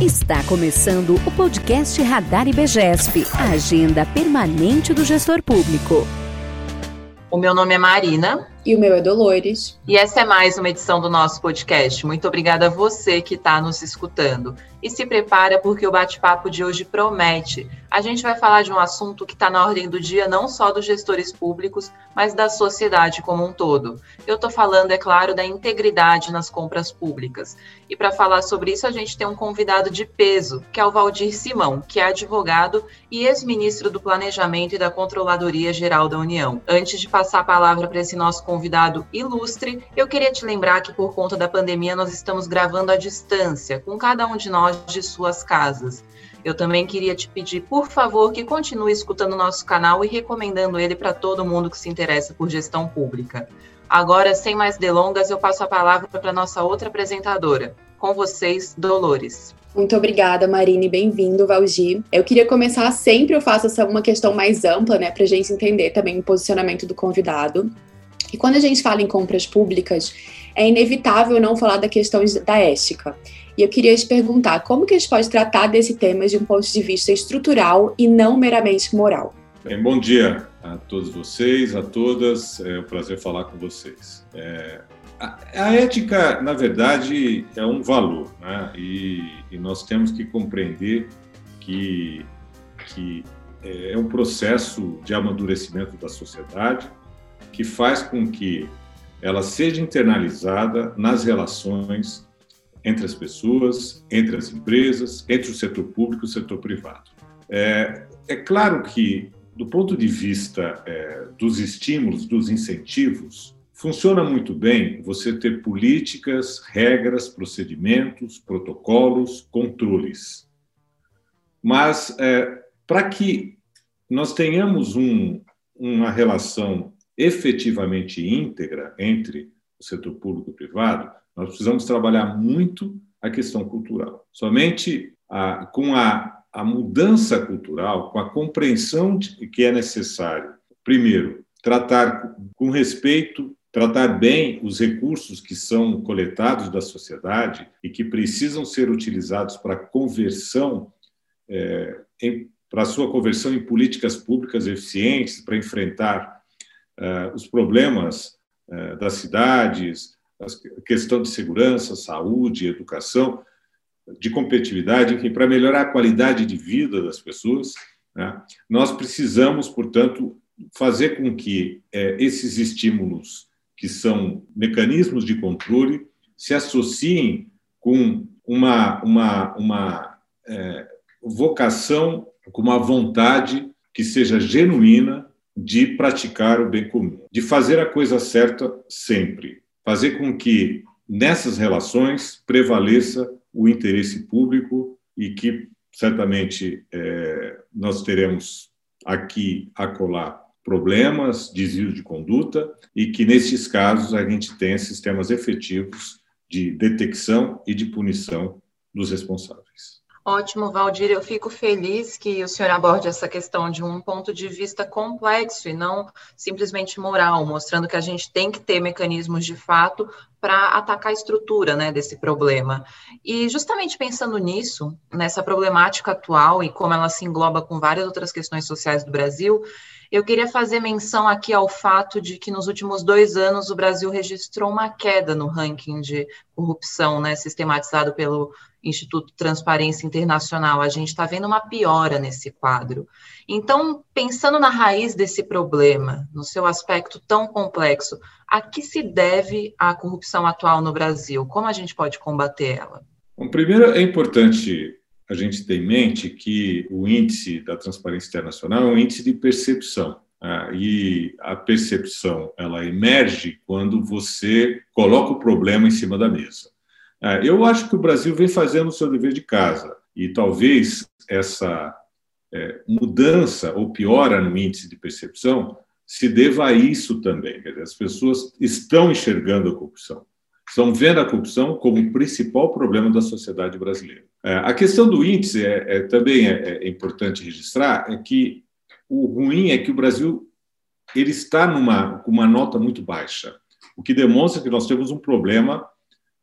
Está começando o podcast Radar IBGESP, a agenda permanente do gestor público. O meu nome é Marina. E o meu é Dolores. E essa é mais uma edição do nosso podcast. Muito obrigada a você que está nos escutando. E se prepara porque o bate-papo de hoje promete. A gente vai falar de um assunto que está na ordem do dia não só dos gestores públicos, mas da sociedade como um todo. Eu estou falando, é claro, da integridade nas compras públicas. E para falar sobre isso, a gente tem um convidado de peso, que é o Valdir Simão, que é advogado e ex-ministro do Planejamento e da Controladoria Geral da União. Antes de passar a palavra para esse nosso convidado ilustre, eu queria te lembrar que por conta da pandemia nós estamos gravando à distância, com cada um de nós de suas casas. Eu também queria te pedir, por favor, que continue escutando nosso canal e recomendando ele para todo mundo que se interessa por gestão pública. Agora, sem mais delongas, eu passo a palavra para nossa outra apresentadora. Com vocês, Dolores. Muito obrigada, Marine. Bem-vindo, Valgi. Eu queria começar sempre, eu faço essa uma questão mais ampla, né, para a gente entender também o posicionamento do convidado. E quando a gente fala em compras públicas, é inevitável não falar da questão da ética. E eu queria te perguntar, como que a gente pode tratar desse tema de um ponto de vista estrutural e não meramente moral? Bem, bom dia a todos vocês, a todas. É um prazer falar com vocês. É, a, ética, na verdade, é um valor, né? E, e nós temos que compreender que, que é um processo de amadurecimento da sociedade que faz com que ela seja internalizada nas relações entre as pessoas, entre as empresas, entre o setor público e o setor privado. É, é claro que, do ponto de vista é, dos estímulos, dos incentivos, funciona muito bem você ter políticas, regras, procedimentos, protocolos, controles. Mas, é, para que nós tenhamos um, uma relação efetivamente íntegra entre o setor público e privado, nós precisamos trabalhar muito a questão cultural. Somente a, com a, a mudança cultural, com a compreensão de que é necessário, primeiro, tratar com respeito, tratar bem os recursos que são coletados da sociedade e que precisam ser utilizados para conversão, é, para sua conversão em políticas públicas eficientes, para enfrentar uh, os problemas das cidades, a questão de segurança, saúde, educação, de competitividade, enfim, para melhorar a qualidade de vida das pessoas, né? nós precisamos, portanto, fazer com que eh, esses estímulos, que são mecanismos de controle, se associem com uma, uma, uma vocação, com uma vontade que seja genuína de praticar o bem comum, de fazer a coisa certa sempre, fazer com que nessas relações prevaleça o interesse público e que certamente é, nós teremos aqui a colar problemas, desvios de conduta e que nesses casos a gente tenha sistemas efetivos de detecção e de punição dos responsáveis. Ótimo, Valdir. Eu fico feliz que o senhor aborde essa questão de um ponto de vista complexo e não simplesmente moral, mostrando que a gente tem que ter mecanismos de fato para atacar a estrutura né, desse problema. E justamente pensando nisso, nessa problemática atual e como ela se engloba com várias outras questões sociais do Brasil, eu queria fazer menção aqui ao fato de que nos últimos dois anos o Brasil registrou uma queda no ranking de corrupção, né, sistematizado pelo Instituto Transparência Internacional. A gente está vendo uma piora nesse quadro. Então, pensando na raiz desse problema, no seu aspecto tão complexo, a que se deve a corrupção atual no Brasil? Como a gente pode combater ela? Bom, primeiro, é importante a gente ter em mente que o índice da transparência internacional é um índice de percepção. Ah, e a percepção ela emerge quando você coloca o problema em cima da mesa. Ah, eu acho que o Brasil vem fazendo o seu dever de casa e talvez essa é, mudança ou piora no índice de percepção se deva a isso também. As pessoas estão enxergando a corrupção estão vendo a corrupção como o principal problema da sociedade brasileira. É, a questão do índice é, é também é, é, importante registrar é que o ruim é que o Brasil ele está numa com uma nota muito baixa, o que demonstra que nós temos um problema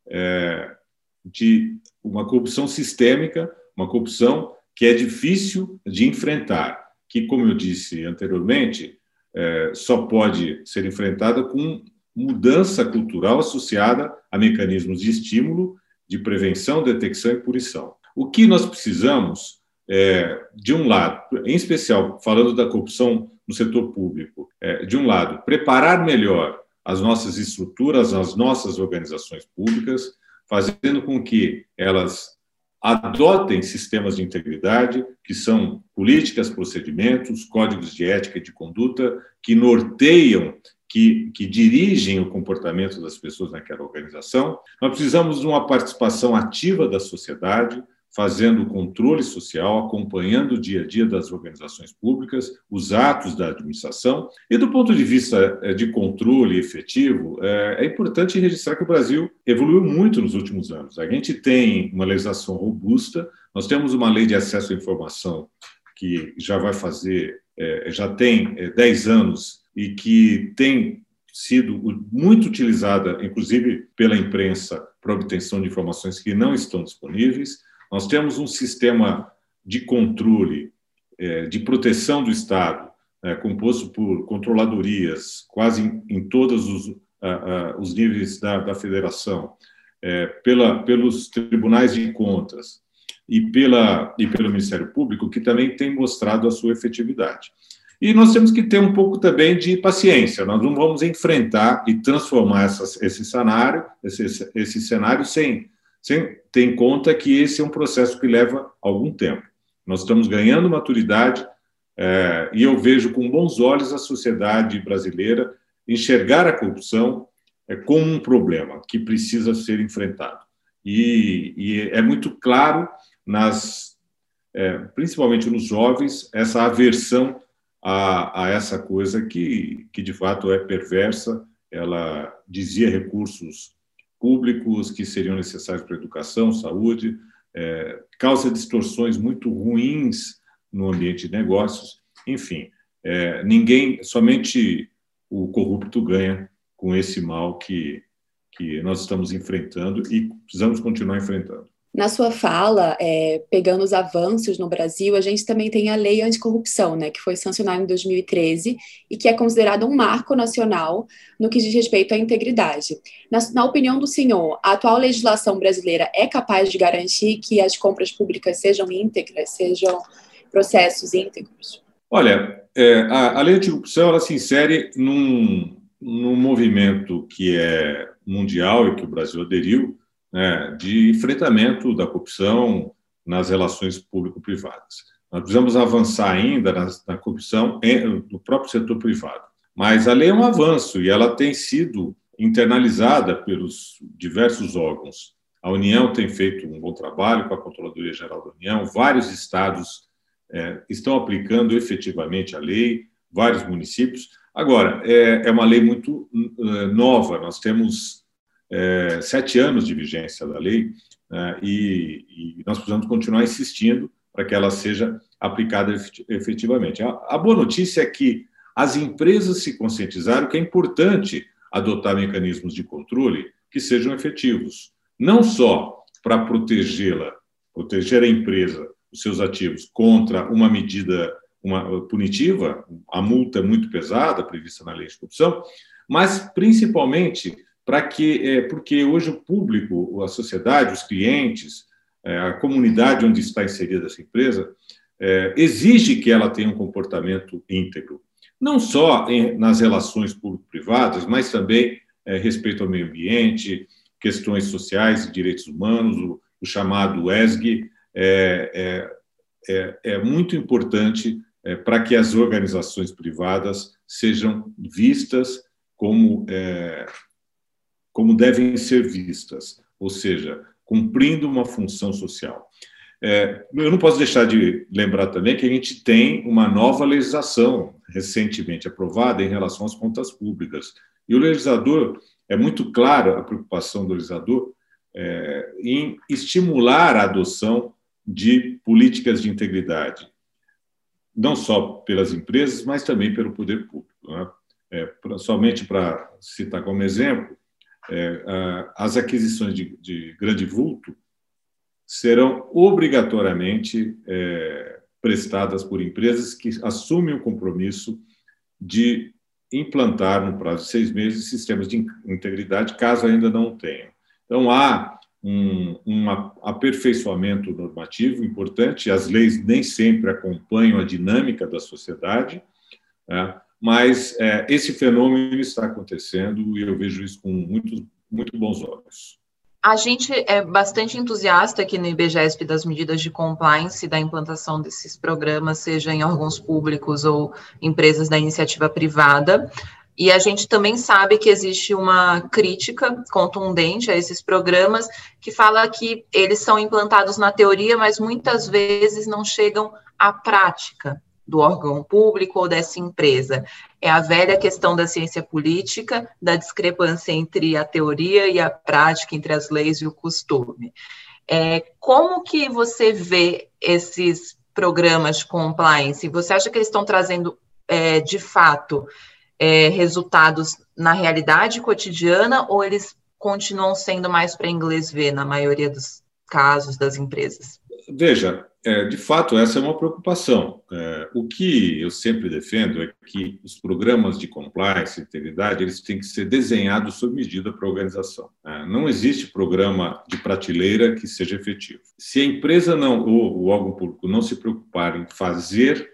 é, de uma corrupção sistêmica, uma corrupção que é difícil de enfrentar, que, como eu disse anteriormente, é, só pode ser enfrentada com mudança cultural associada a mecanismos de estímulo, de prevenção, detecção e punição. O que nós precisamos é, de um lado, em especial falando da corrupção no setor público, é, de um lado, preparar melhor as nossas estruturas, as nossas organizações públicas, fazendo com que elas adotem sistemas de integridade, que são políticas, procedimentos, códigos de ética e de conduta, que norteiam, que, que dirigem o comportamento das pessoas naquela organização. Nós precisamos de uma participação ativa da sociedade, fazendo o controle social, acompanhando o dia a dia das organizações públicas, os atos da administração. E do ponto de vista eh, de controle efetivo, eh, é importante registrar que o Brasil evoluiu muito nos últimos anos. A gente tem uma legislação robusta, nós temos uma lei de acesso à informação que já vai fazer, eh, já tem 10 anos e que tem sido muito utilizada, inclusive pela imprensa, para obtenção de informações que não estão disponíveis. Nós temos um sistema de controle, é, de proteção do Estado, é, composto por controladorias, quase em, todos os, os níveis da, da federação, é, pela, pelos tribunais de contas e, pela, e pelo Ministério Público, que também tem mostrado a sua efetividade. E nós temos que ter um pouco também de paciência. Nós não vamos enfrentar e transformar essa, esse cenário, esse, esse cenário sem ter em conta que esse é um processo que leva algum tempo. Nós estamos ganhando maturidade é, e eu vejo com bons olhos a sociedade brasileira enxergar a corrupção é, como um problema que precisa ser enfrentado. E, e é muito claro, nas, é, principalmente nos jovens, essa aversão a, a, essa coisa que, que de fato é perversa. Ela dizia recursos públicos que seriam necessários para educação, saúde, é, causa distorções muito ruins no ambiente de negócios, enfim, é, ninguém, somente o corrupto ganha com esse mal que, que nós estamos enfrentando e precisamos continuar enfrentando. Na sua fala, é, pegando os avanços no Brasil, a gente também tem a Lei Anticorrupção, né, que foi sancionada em 2013 e que é considerada um marco nacional no que diz respeito à integridade. Na, na opinião do senhor, a atual legislação brasileira é capaz de garantir que as compras públicas sejam íntegras, sejam processos íntegros? Olha, é, a, a, Lei Anticorrupção ela se insere num, num movimento que é mundial e que o Brasil aderiu, né, de enfrentamento da corrupção nas relações público-privadas. Nós precisamos avançar ainda na, na corrupção no próprio setor privado. Mas a lei é um avanço e ela tem sido internalizada pelos diversos órgãos. A União tem feito um bom trabalho com a Controladoria Geral da União, vários estados é, estão aplicando efetivamente a lei, vários municípios. Agora, é, é uma lei muito uh, nova, nós temos é, sete anos de vigência da lei né, e, e, nós precisamos continuar insistindo para que ela seja aplicada efetivamente. A, a boa notícia é que as empresas se conscientizaram que é importante adotar mecanismos de controle que sejam efetivos, não só para protegê-la, proteger a empresa, os seus ativos contra uma medida uma punitiva, a multa é muito pesada prevista na lei de corrupção, mas principalmente para que, é, porque hoje o público, a sociedade, os clientes, é, a comunidade onde está inserida essa empresa, é, exige que ela tenha um comportamento íntegro, não só em, nas relações público-privadas, mas também é, respeito ao meio ambiente, questões sociais e direitos humanos, o, o chamado ESG, é, é, é, é muito importante para que as organizações privadas sejam vistas como como devem ser vistas, ou seja, cumprindo uma função social. É, eu não posso deixar de lembrar também que a gente tem uma nova legislação recentemente aprovada em relação às contas públicas. E o legislador, é muito clara a preocupação do legislador é, em estimular a adoção de políticas de integridade, não só pelas empresas, mas também pelo poder público. Né? É, somente para citar como exemplo, é, as aquisições de, de, grande vulto, serão obrigatoriamente é, prestadas por empresas que assumem o compromisso de implantar, no prazo de seis meses, sistemas de integridade, caso ainda não tenham. Então, há um, um aperfeiçoamento normativo importante, as leis nem sempre acompanham a dinâmica da sociedade, né? Mas é, esse fenômeno está acontecendo e eu vejo isso com muito, muito bons olhos. A gente é bastante entusiasta aqui no IBGESP das medidas de compliance da implantação desses programas, seja em órgãos públicos ou empresas da iniciativa privada. E a gente também sabe que existe uma crítica contundente a esses programas que fala que eles são implantados na teoria, mas muitas vezes não chegam à prática do órgão público ou dessa empresa. É a velha questão da ciência política, da discrepância entre a teoria e a prática, entre as leis e o costume. É, como que você vê esses programas de compliance? Você acha que eles estão trazendo, é, de fato, é, resultados na realidade cotidiana ou eles continuam sendo mais para inglês ver na maioria dos casos das empresas? Veja, é, de fato, essa é uma preocupação. É, o que eu sempre defendo é que os programas de compliance integridade eles têm que ser desenhados sob medida para a organização. É, não existe programa de prateleira que seja efetivo. Se a empresa não, ou o órgão público não se preocupar em fazer,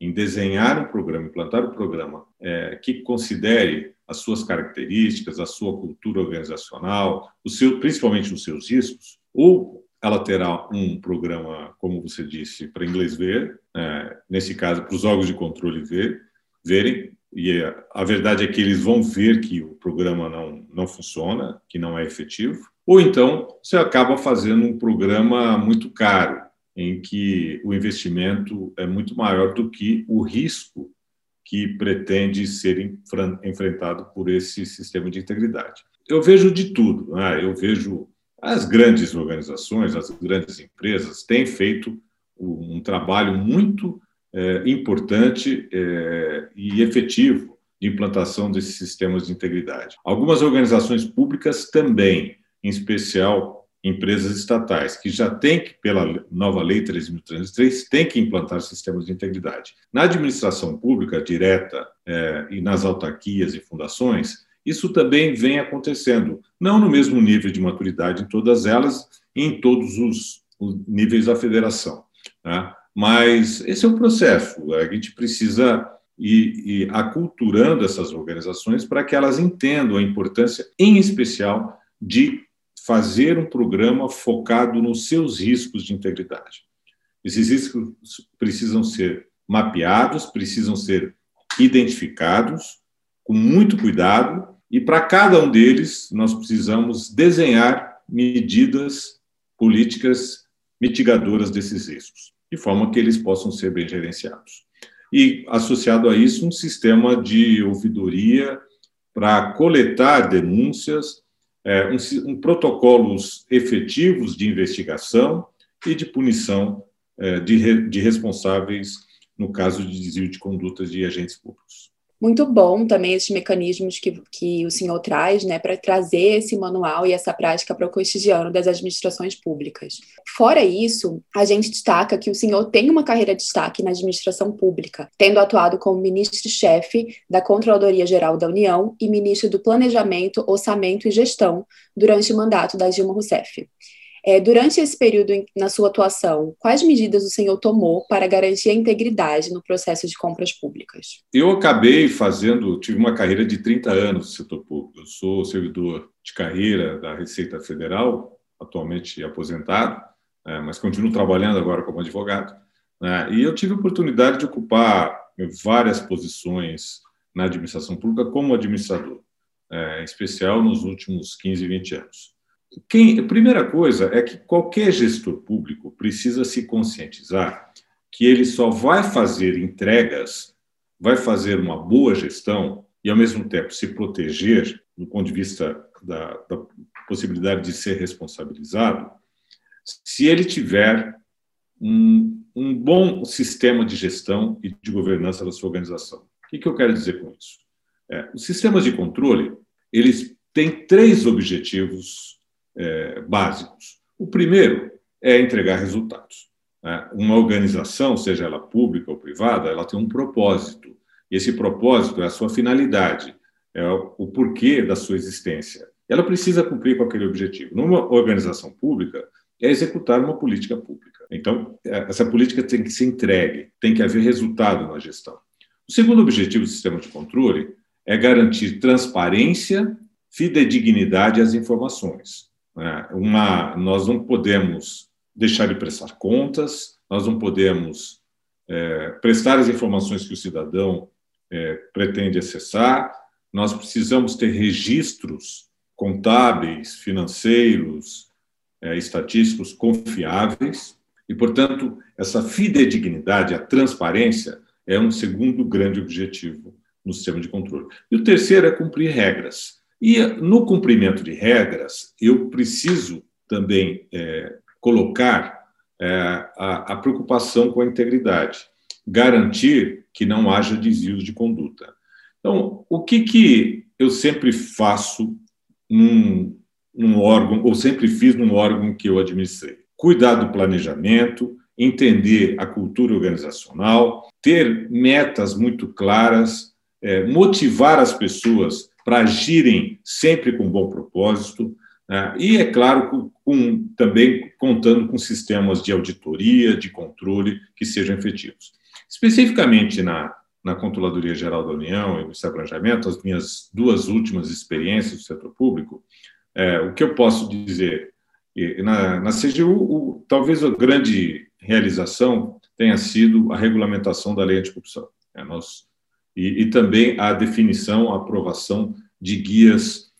em desenhar um programa, implantar um programa é, que considere as suas características, a sua cultura organizacional, o seu, principalmente os seus riscos, ou ela terá um programa, como você disse, para inglês ver, é, nesse caso, para os órgãos de controle ver, verem, e a verdade é que eles vão ver que o programa não, não funciona, que não é efetivo, ou então você acaba fazendo um programa muito caro, em que o investimento é muito maior do que o risco que pretende ser enfrentado por esse sistema de integridade. Eu vejo de tudo, né? eu vejo as grandes organizações, as grandes empresas têm feito um trabalho muito é, importante é, e efetivo de implantação desses sistemas de integridade. Algumas organizações públicas também, em especial empresas estatais, que já têm pela nova lei 3.303, têm que implantar sistemas de integridade. Na administração pública direta é, e nas autarquias e fundações, isso também vem acontecendo, não no mesmo nível de maturidade em todas elas, em todos os, os níveis da federação. Né? Mas esse é o processo, a gente precisa ir, ir aculturando essas organizações para que elas entendam a importância, em especial, de fazer um programa focado nos seus riscos de integridade. Esses riscos precisam ser mapeados, precisam ser identificados com muito cuidado e para cada um deles, nós precisamos desenhar medidas políticas mitigadoras desses riscos, de forma que eles possam ser bem gerenciados. E, associado a isso, um sistema de ouvidoria para coletar denúncias, é, um, um, protocolos efetivos de investigação e de punição é, de, de responsáveis no caso de desvio de condutas de agentes públicos muito bom também esses mecanismos que, que o senhor traz, né, para trazer esse manual e essa prática para o cotidiano das administrações públicas. Fora isso, a gente destaca que o senhor tem uma carreira de destaque na administração pública, tendo atuado como ministro-chefe da Controladoria Geral da União e ministro do Planejamento, Orçamento e Gestão durante o mandato da Dilma Rousseff. É, durante esse período na sua atuação, quais medidas o senhor tomou para garantir a integridade no processo de compras públicas? Eu acabei fazendo, tive uma carreira de 30 anos no setor público. Eu sou servidor de carreira da Receita Federal, atualmente aposentado, é, mas continuo trabalhando agora como advogado. Né, e eu tive a oportunidade de ocupar várias posições na administração pública como administrador, é, em especial nos últimos 15, 20 anos. Quem, a primeira coisa é que qualquer gestor público precisa se conscientizar que ele só vai fazer entregas, vai fazer uma boa gestão e, ao mesmo tempo, se proteger do ponto de vista da, da possibilidade de ser responsabilizado, se ele tiver um, um, bom sistema de gestão e de governança da sua organização. O que, que eu quero dizer com isso? É, os sistemas de controle eles têm três objetivos é, básicos. O primeiro é entregar resultados. Né? Uma organização, seja ela pública ou privada, ela tem um propósito. Esse propósito é a sua finalidade, é o porquê da sua existência. Ela precisa cumprir com aquele objetivo. Numa organização pública, é executar uma política pública. Então, é, essa política tem que ser entregue, tem que haver resultado na gestão. O segundo objetivo do sistema de controle é garantir transparência, fidedignidade às informações. Né? Uma, nós não podemos deixar de prestar contas, nós não podemos é, prestar as informações que o cidadão é, pretende acessar, nós precisamos ter registros contábeis, financeiros, é, estatísticos confiáveis, e, portanto, essa fidedignidade, a transparência, é um segundo grande objetivo no sistema de controle. E o terceiro é cumprir regras. E no cumprimento de regras, eu preciso também é, colocar é, a, a preocupação com a integridade, garantir que não haja desvios de conduta. Então, o que, que eu sempre faço num, num órgão, ou sempre fiz num órgão que eu administrei? Cuidar do planejamento, entender a cultura organizacional, ter metas muito claras, é, motivar as pessoas para agirem sempre com bom propósito, né? e, é claro, com, também contando com sistemas de auditoria, de controle que sejam efetivos. Especificamente na, na Controladoria Geral da União e no Planejamento, as minhas duas últimas experiências do setor público, é, o que eu posso dizer? Na, na CGU, o, talvez a grande realização tenha sido a regulamentação da lei anticorrupção. É, nós, e, e também a definição, a aprovação de guias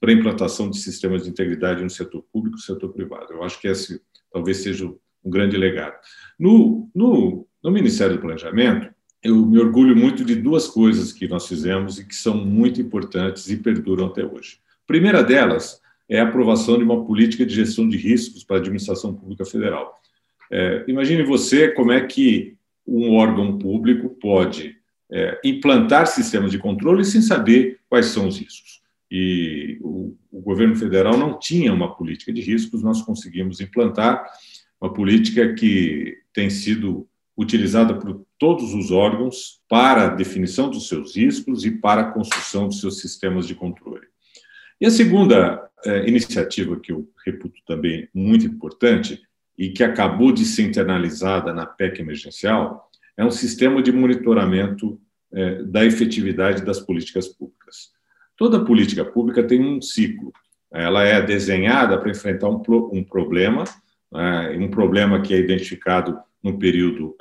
para implantação de sistemas de integridade no setor público e setor privado. Eu acho que esse talvez seja um grande legado. No, no, no Ministério do Planejamento, eu me orgulho muito de duas coisas que nós fizemos e que são muito importantes e perduram até hoje. A primeira delas é a aprovação de uma política de gestão de riscos para a administração pública federal. É, imagine você como é que um órgão público pode é, implantar sistemas de controle sem saber quais são os riscos. E o, o, governo federal não tinha uma política de riscos, nós conseguimos implantar uma política que tem sido utilizada por todos os órgãos para a definição dos seus riscos e para a construção dos seus sistemas de controle. E a segunda é, iniciativa que eu reputo também muito importante e que acabou de ser internalizada na PEC emergencial é um sistema de monitoramento é, da efetividade das políticas públicas. Toda política pública tem um ciclo. Ela é desenhada para enfrentar um, um problema, né, um problema que é identificado no período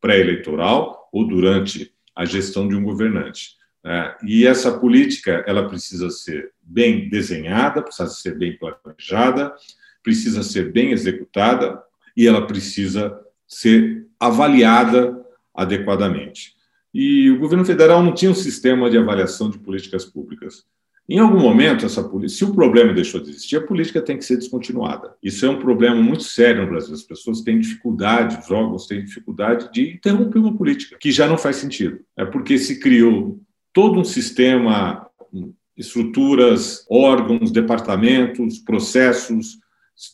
pré-eleitoral ou durante a gestão de um governante. Né. E essa política ela precisa ser bem desenhada, precisa ser bem planejada, precisa ser bem executada e ela precisa ser avaliada adequadamente. E o governo federal não tinha um sistema de avaliação de políticas públicas. Em algum momento, essa se o problema deixou de existir, a política tem que ser descontinuada. Isso é um problema muito sério no Brasil. As pessoas têm dificuldade, os órgãos têm dificuldade de interromper uma política que já não faz sentido. É porque se criou todo um sistema, estruturas, órgãos, departamentos, processos,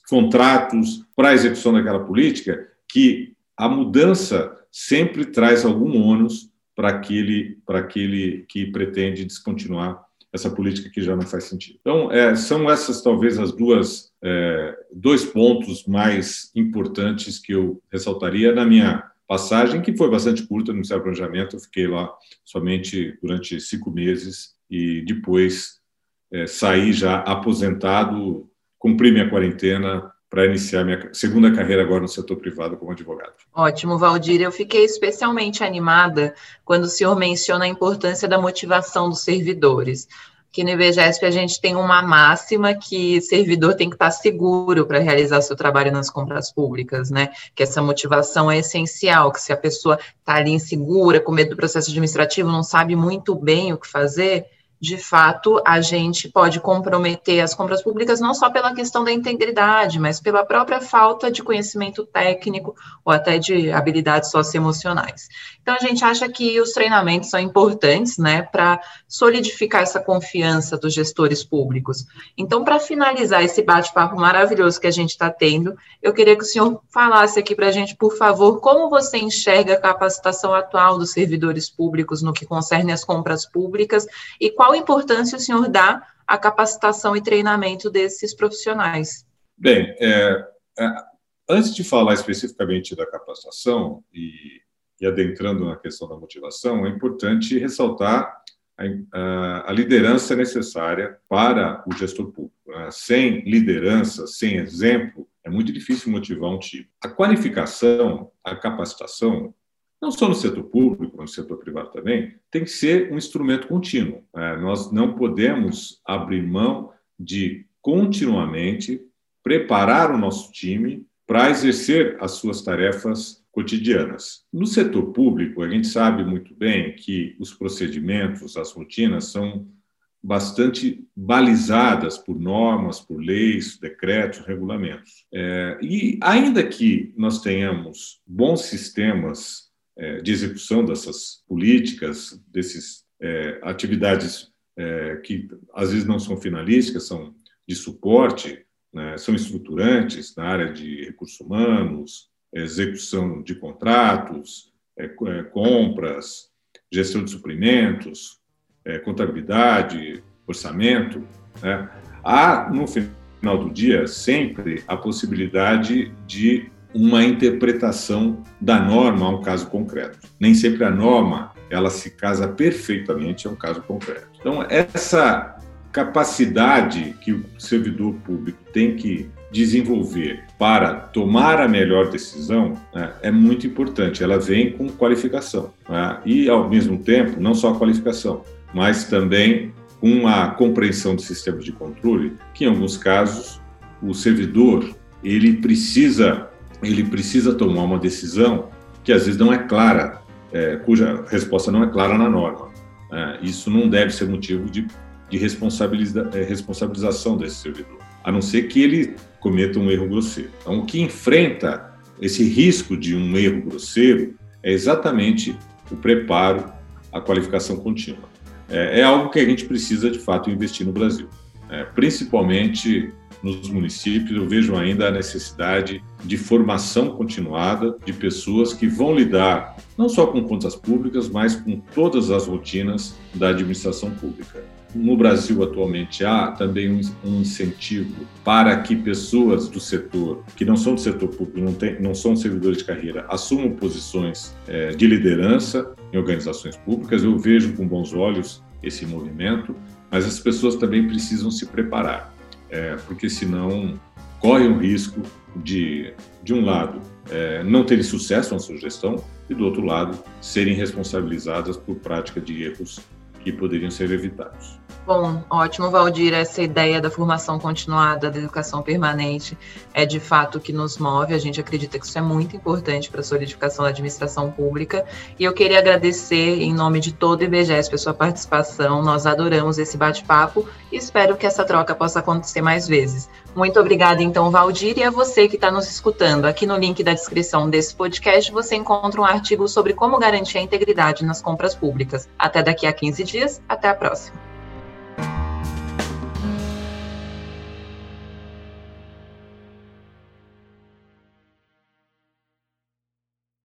contratos para a execução daquela política, que a mudança sempre traz algum ônus para aquele, para aquele que pretende descontinuar essa política que já não faz sentido. Então, é, são essas talvez as duas é, dois pontos mais importantes que eu ressaltaria na minha passagem, que foi bastante curta no Ministério do Planejamento. Eu fiquei lá somente durante cinco meses e depois é, saí já aposentado, cumpri minha quarentena para iniciar minha segunda carreira agora no setor privado como advogado. Ótimo, Valdir. Eu fiquei especialmente animada quando o senhor menciona a importância da motivação dos servidores. Que no IBGESP a gente tem uma máxima que servidor tem que estar seguro para realizar seu trabalho nas compras públicas, né? Que essa motivação é essencial, que se a pessoa está ali insegura, com medo do processo administrativo, não sabe muito bem o que fazer, de fato, a gente pode comprometer as compras públicas não só pela questão da integridade, mas pela própria falta de conhecimento técnico ou até de habilidades socioemocionais. Então, a gente acha que os treinamentos são importantes, né, para solidificar essa confiança dos gestores públicos. Então, para finalizar esse bate-papo maravilhoso que a gente está tendo, eu queria que o senhor falasse aqui para a gente, por favor, como você enxerga a capacitação atual dos servidores públicos no que concerne as compras públicas e qual qual importância o senhor dá à capacitação e treinamento desses profissionais? Bem, é, é, antes de falar especificamente da capacitação e, e, adentrando na questão da motivação, é importante ressaltar a, a, a liderança necessária para o gestor público. Né? Sem liderança, sem exemplo, é muito difícil motivar um time. A qualificação, a capacitação, não só no setor público, no setor privado também, tem que ser um instrumento contínuo. É, nós não podemos abrir mão de continuamente preparar o nosso time para exercer as suas tarefas cotidianas. No setor público, a gente sabe muito bem que os procedimentos, as rotinas são bastante balizadas por normas, por leis, decretos, regulamentos. É, e ainda que nós tenhamos bons sistemas é, de execução dessas políticas, dessas é, atividades é, que às vezes não são finalísticas, são de suporte, né, são estruturantes na área de recursos humanos, execução de contratos, é, é, compras, gestão de suprimentos, é, contabilidade, orçamento. Né, há, no final do dia, sempre a possibilidade de uma interpretação da norma a um caso concreto. Nem sempre a norma ela se casa perfeitamente a um caso concreto. Então essa capacidade que o servidor público tem que desenvolver para tomar a melhor decisão né, é muito importante. Ela vem com qualificação né, e, ao mesmo tempo, não só a qualificação, mas também com a compreensão de sistemas de controle, que em alguns casos o servidor ele precisa ele precisa tomar uma decisão que às vezes não é clara, é, cuja resposta não é clara na norma. É, isso não deve ser motivo de, de responsabiliza, é, responsabilização desse servidor, a não ser que ele cometa um erro grosseiro. Então, o que enfrenta esse risco de um erro grosseiro é exatamente o preparo, a qualificação contínua. É, é algo que a gente precisa, de fato, investir no Brasil, é, principalmente nos municípios, eu vejo ainda a necessidade de formação continuada de pessoas que vão lidar não só com contas públicas, mas com todas as rotinas da administração pública. No Brasil, atualmente, há também um incentivo para que pessoas do setor, que não são do setor público, não, tem, não são servidores de carreira, assumam posições é, de liderança em organizações públicas. Eu vejo com bons olhos esse movimento, mas as pessoas também precisam se preparar é, porque senão corre o risco de, de um lado, é, não terem sucesso na sua gestão e, do outro lado, serem responsabilizadas por prática de erros que poderiam ser evitados. Bom, ótimo, Valdir. Essa ideia da formação continuada, da educação permanente, é de fato o que nos move. A gente acredita que isso é muito importante para a solidificação da administração pública. E eu queria agradecer, em nome de todo o IBGESP, a sua participação. Nós adoramos esse bate-papo e espero que essa troca possa acontecer mais vezes. Muito obrigada, então, Valdir, e a você que está nos escutando. Aqui no link da descrição desse podcast você encontra um artigo sobre como garantir a integridade nas compras públicas. Até daqui a 15 dias, até a próxima.